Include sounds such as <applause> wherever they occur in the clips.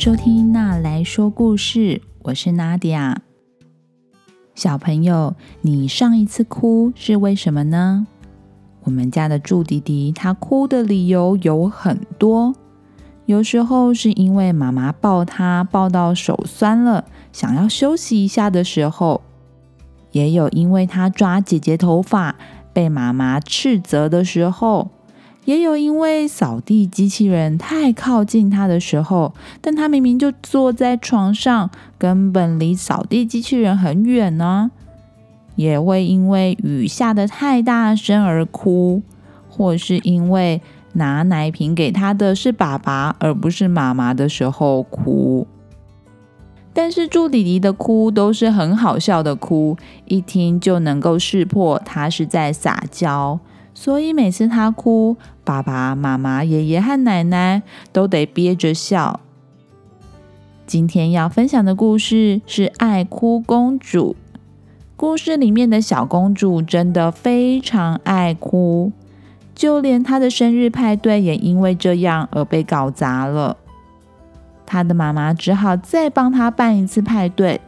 收听娜来说故事，我是娜迪亚。小朋友，你上一次哭是为什么呢？我们家的祝弟弟，他哭的理由有很多。有时候是因为妈妈抱他抱到手酸了，想要休息一下的时候；也有因为他抓姐姐头发被妈妈斥责的时候。也有因为扫地机器人太靠近他的时候，但他明明就坐在床上，根本离扫地机器人很远呢。也会因为雨下的太大声而哭，或是因为拿奶瓶给他的是爸爸而不是妈妈的时候哭。但是猪弟弟的哭都是很好笑的哭，一听就能够识破他是在撒娇。所以每次他哭，爸爸妈妈、爷爷和奶奶都得憋着笑。今天要分享的故事是《爱哭公主》。故事里面的小公主真的非常爱哭，就连她的生日派对也因为这样而被搞砸了。她的妈妈只好再帮她办一次派对。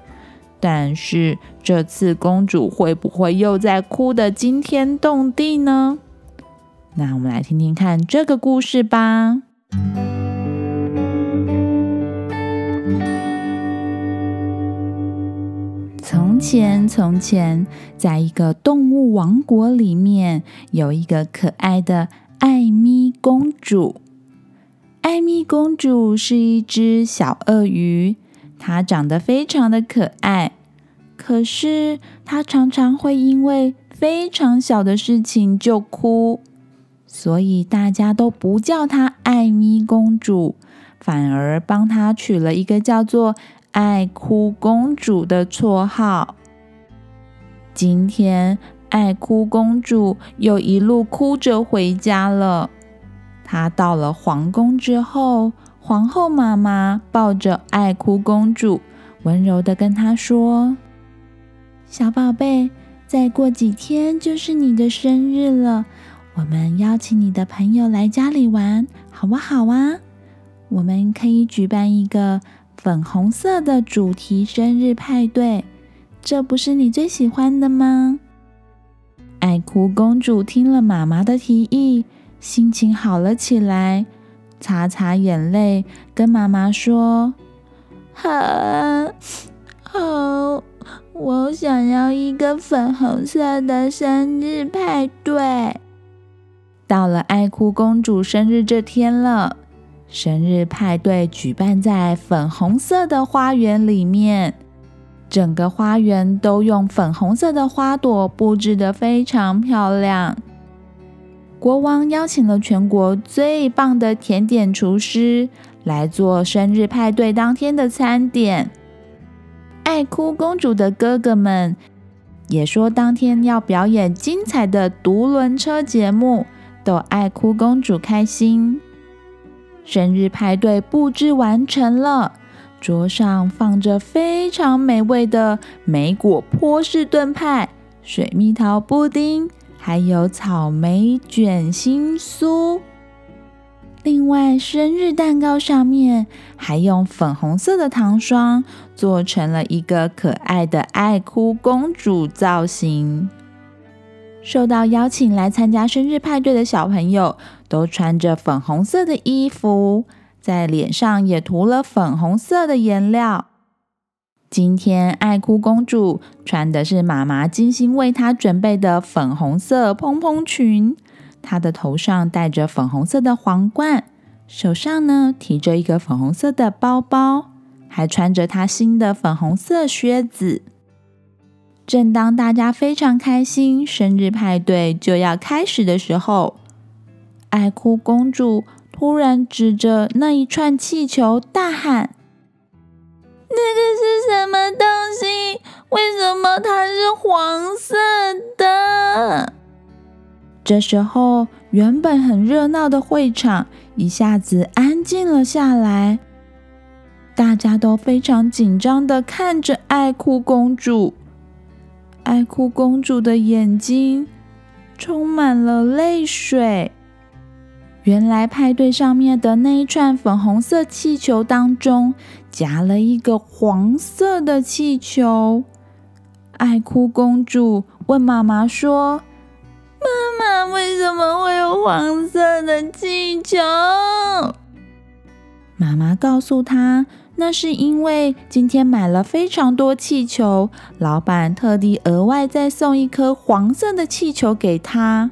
但是这次公主会不会又在哭的惊天动地呢？那我们来听听看这个故事吧。从前，从前，在一个动物王国里面，有一个可爱的艾米公主。艾米公主是一只小鳄鱼。它长得非常的可爱，可是它常常会因为非常小的事情就哭，所以大家都不叫她艾咪公主，反而帮她取了一个叫做“爱哭公主”的绰号。今天，爱哭公主又一路哭着回家了。她到了皇宫之后。皇后妈妈抱着爱哭公主，温柔的跟她说：“小宝贝，再过几天就是你的生日了，我们邀请你的朋友来家里玩，好不好啊？我们可以举办一个粉红色的主题生日派对，这不是你最喜欢的吗？”爱哭公主听了妈妈的提议，心情好了起来。擦擦眼泪，跟妈妈说：“好，好，我想要一个粉红色的生日派对。”到了爱哭公主生日这天了，生日派对举办在粉红色的花园里面，整个花园都用粉红色的花朵布置的非常漂亮。国王邀请了全国最棒的甜点厨师来做生日派对当天的餐点。爱哭公主的哥哥们也说，当天要表演精彩的独轮车节目，逗爱哭公主开心。生日派对布置完成了，桌上放着非常美味的莓果波士顿派、水蜜桃布丁。还有草莓卷心酥，另外生日蛋糕上面还用粉红色的糖霜做成了一个可爱的爱哭公主造型。受到邀请来参加生日派对的小朋友都穿着粉红色的衣服，在脸上也涂了粉红色的颜料。今天，爱哭公主穿的是妈妈精心为她准备的粉红色蓬蓬裙，她的头上戴着粉红色的皇冠，手上呢提着一个粉红色的包包，还穿着她新的粉红色靴子。正当大家非常开心，生日派对就要开始的时候，爱哭公主突然指着那一串气球大喊。那个是什么东西？为什么它是黄色的？这时候，原本很热闹的会场一下子安静了下来，大家都非常紧张的看着爱哭公主。爱哭公主的眼睛充满了泪水。原来派对上面的那一串粉红色气球当中夹了一个黄色的气球。爱哭公主问妈妈说：“妈妈，为什么会有黄色的气球？”妈妈告诉她：“那是因为今天买了非常多气球，老板特地额外再送一颗黄色的气球给她。”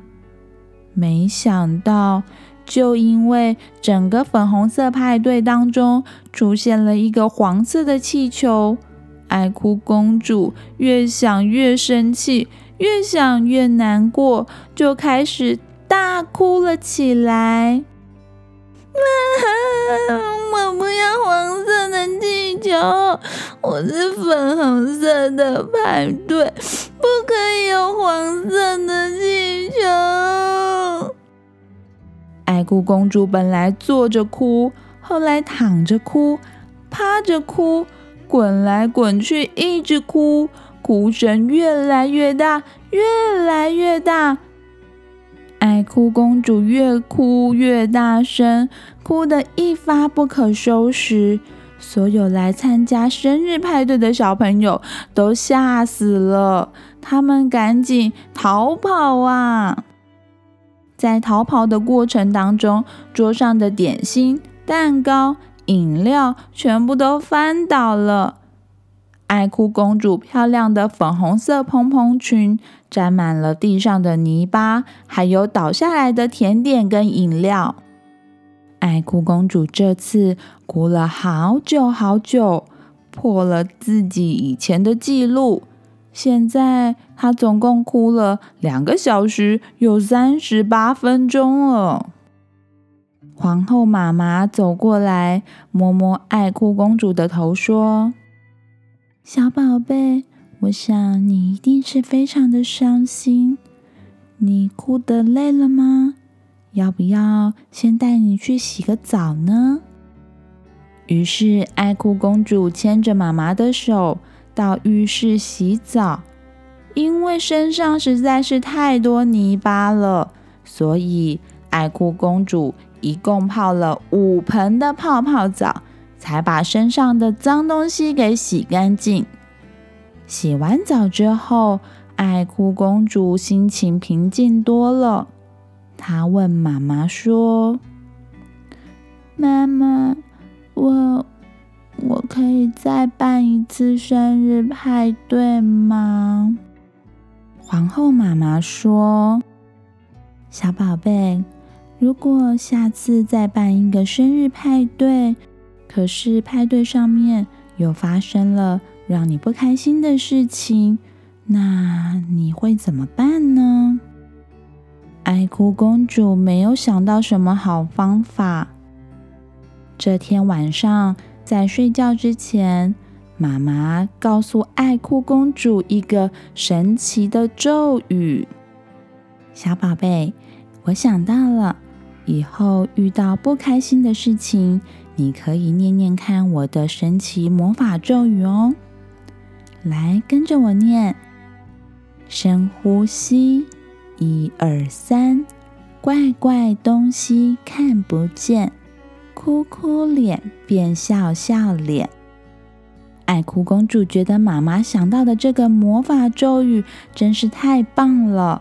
没想到。就因为整个粉红色派对当中出现了一个黄色的气球，爱哭公主越想越生气，越想越难过，就开始大哭了起来。啊 <laughs> 我不要黄色的气球，我是粉红色的派对，不可以有黄色的气球。哭公主本来坐着哭，后来躺着哭，趴着哭，滚来滚去，一直哭，哭声越来越大，越来越大。爱哭公主越哭越大声，哭得一发不可收拾。所有来参加生日派对的小朋友都吓死了，他们赶紧逃跑啊！在逃跑的过程当中，桌上的点心、蛋糕、饮料全部都翻倒了。爱哭公主漂亮的粉红色蓬蓬裙沾满了地上的泥巴，还有倒下来的甜点跟饮料。爱哭公主这次哭了好久好久，破了自己以前的记录。现在他总共哭了两个小时有三十八分钟了。皇后妈妈走过来，摸摸爱哭公主的头，说：“小宝贝，我想你一定是非常的伤心。你哭得累了吗？要不要先带你去洗个澡呢？”于是，爱哭公主牵着妈妈的手。到浴室洗澡，因为身上实在是太多泥巴了，所以爱哭公主一共泡了五盆的泡泡澡，才把身上的脏东西给洗干净。洗完澡之后，爱哭公主心情平静多了。她问妈妈说：“妈妈，我……”我可以再办一次生日派对吗？皇后妈妈说：“小宝贝，如果下次再办一个生日派对，可是派对上面有发生了让你不开心的事情，那你会怎么办呢？”爱哭公主没有想到什么好方法。这天晚上。在睡觉之前，妈妈告诉爱哭公主一个神奇的咒语。小宝贝，我想到了，以后遇到不开心的事情，你可以念念看我的神奇魔法咒语哦。来，跟着我念：深呼吸，一二三，怪怪东西看不见。哭哭脸变笑笑脸，爱哭公主觉得妈妈想到的这个魔法咒语真是太棒了。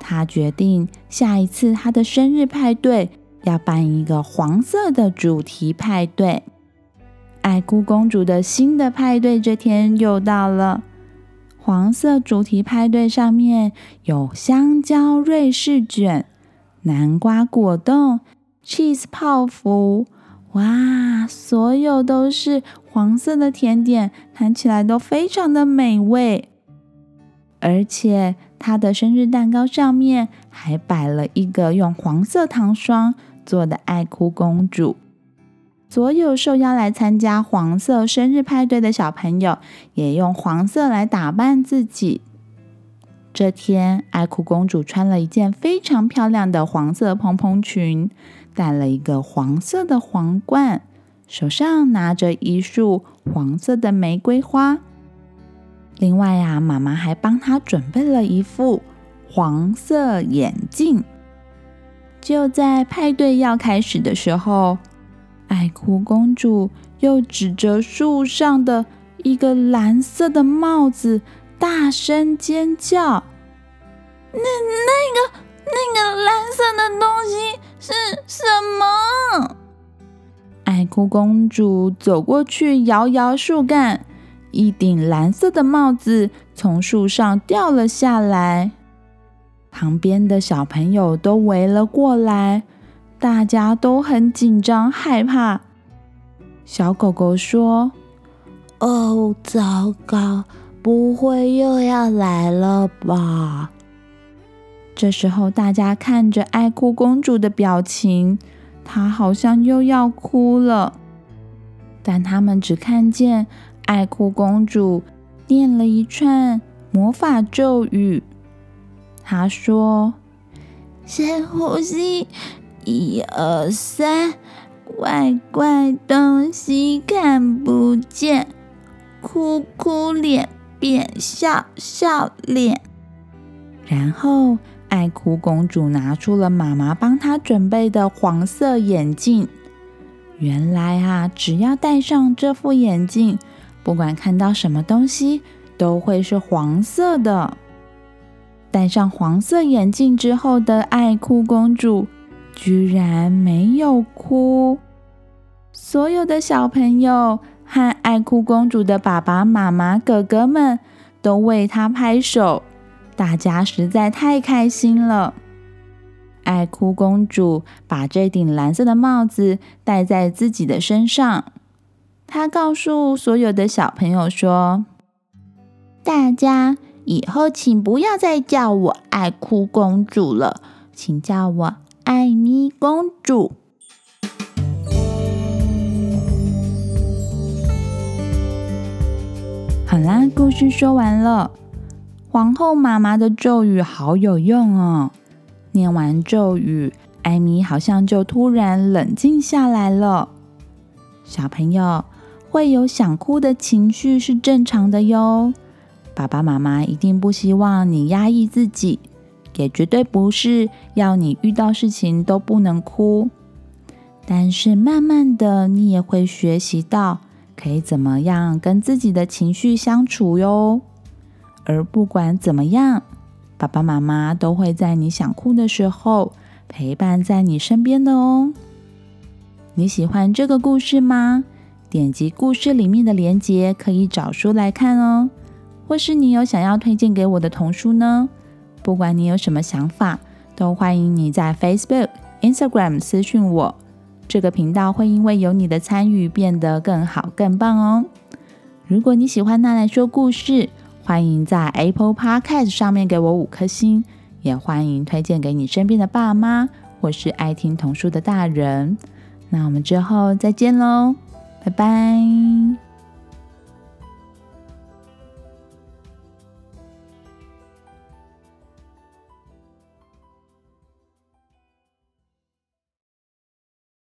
她决定下一次她的生日派对要办一个黄色的主题派对。爱哭公主的新的派对这天又到了，黄色主题派对上面有香蕉瑞士卷、南瓜果冻。Cheese 泡芙，哇，所有都是黄色的甜点，看起来都非常的美味。而且，她的生日蛋糕上面还摆了一个用黄色糖霜做的爱哭公主。所有受邀来参加黄色生日派对的小朋友，也用黄色来打扮自己。这天，爱哭公主穿了一件非常漂亮的黄色蓬蓬裙。戴了一个黄色的皇冠，手上拿着一束黄色的玫瑰花。另外呀，妈妈还帮她准备了一副黄色眼镜。就在派对要开始的时候，爱哭公主又指着树上的一个蓝色的帽子，大声尖叫：“那那个那个蓝色的东西是什么？”爱哭公主走过去，摇摇树干，一顶蓝色的帽子从树上掉了下来。旁边的小朋友都围了过来，大家都很紧张害怕。小狗狗说：“哦，糟糕，不会又要来了吧？”这时候，大家看着爱哭公主的表情，她好像又要哭了。但他们只看见爱哭公主念了一串魔法咒语。她说：“深呼吸，一二三，怪怪东西看不见，哭哭脸变笑笑脸。”然后，爱哭公主拿出了妈妈帮她准备的黄色眼镜。原来啊，只要戴上这副眼镜，不管看到什么东西，都会是黄色的。戴上黄色眼镜之后的爱哭公主，居然没有哭。所有的小朋友爱哭公主的爸爸妈妈、哥哥们都为她拍手，大家实在太开心了。爱哭公主把这顶蓝色的帽子戴在自己的身上，她告诉所有的小朋友说：“大家。”以后请不要再叫我爱哭公主了，请叫我爱咪公主。好啦，故事说完了。皇后妈妈的咒语好有用哦！念完咒语，艾米好像就突然冷静下来了。小朋友会有想哭的情绪是正常的哟。爸爸妈妈一定不希望你压抑自己，也绝对不是要你遇到事情都不能哭。但是慢慢的，你也会学习到可以怎么样跟自己的情绪相处哟。而不管怎么样，爸爸妈妈都会在你想哭的时候陪伴在你身边的哦。你喜欢这个故事吗？点击故事里面的链接，可以找书来看哦。或是你有想要推荐给我的童书呢？不管你有什么想法，都欢迎你在 Facebook、Instagram 私讯我。这个频道会因为有你的参与变得更好、更棒哦。如果你喜欢娜娜说故事，欢迎在 Apple Podcast 上面给我五颗星，也欢迎推荐给你身边的爸妈或是爱听童书的大人。那我们之后再见喽，拜拜。